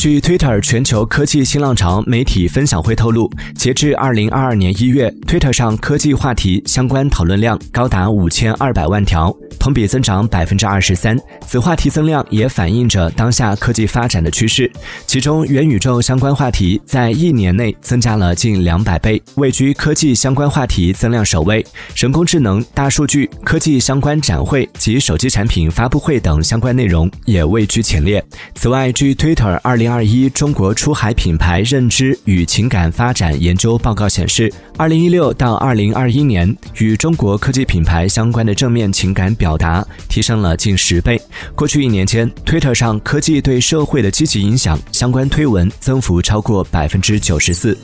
据 Twitter 全球科技新浪潮媒体分享会透露，截至二零二二年一月，Twitter 上科技话题相关讨论量高达五千二百万条，同比增长百分之二十三。此话题增量也反映着当下科技发展的趋势。其中，元宇宙相关话题在一年内增加了近两百倍，位居科技相关话题增量首位。人工智能、大数据、科技相关展会及手机产品发布会等相关内容也位居前列。此外，据 Twitter 二零。二一中国出海品牌认知与情感发展研究报告显示，二零一六到二零二一年，与中国科技品牌相关的正面情感表达提升了近十倍。过去一年间，Twitter 上科技对社会的积极影响相关推文增幅超过百分之九十四。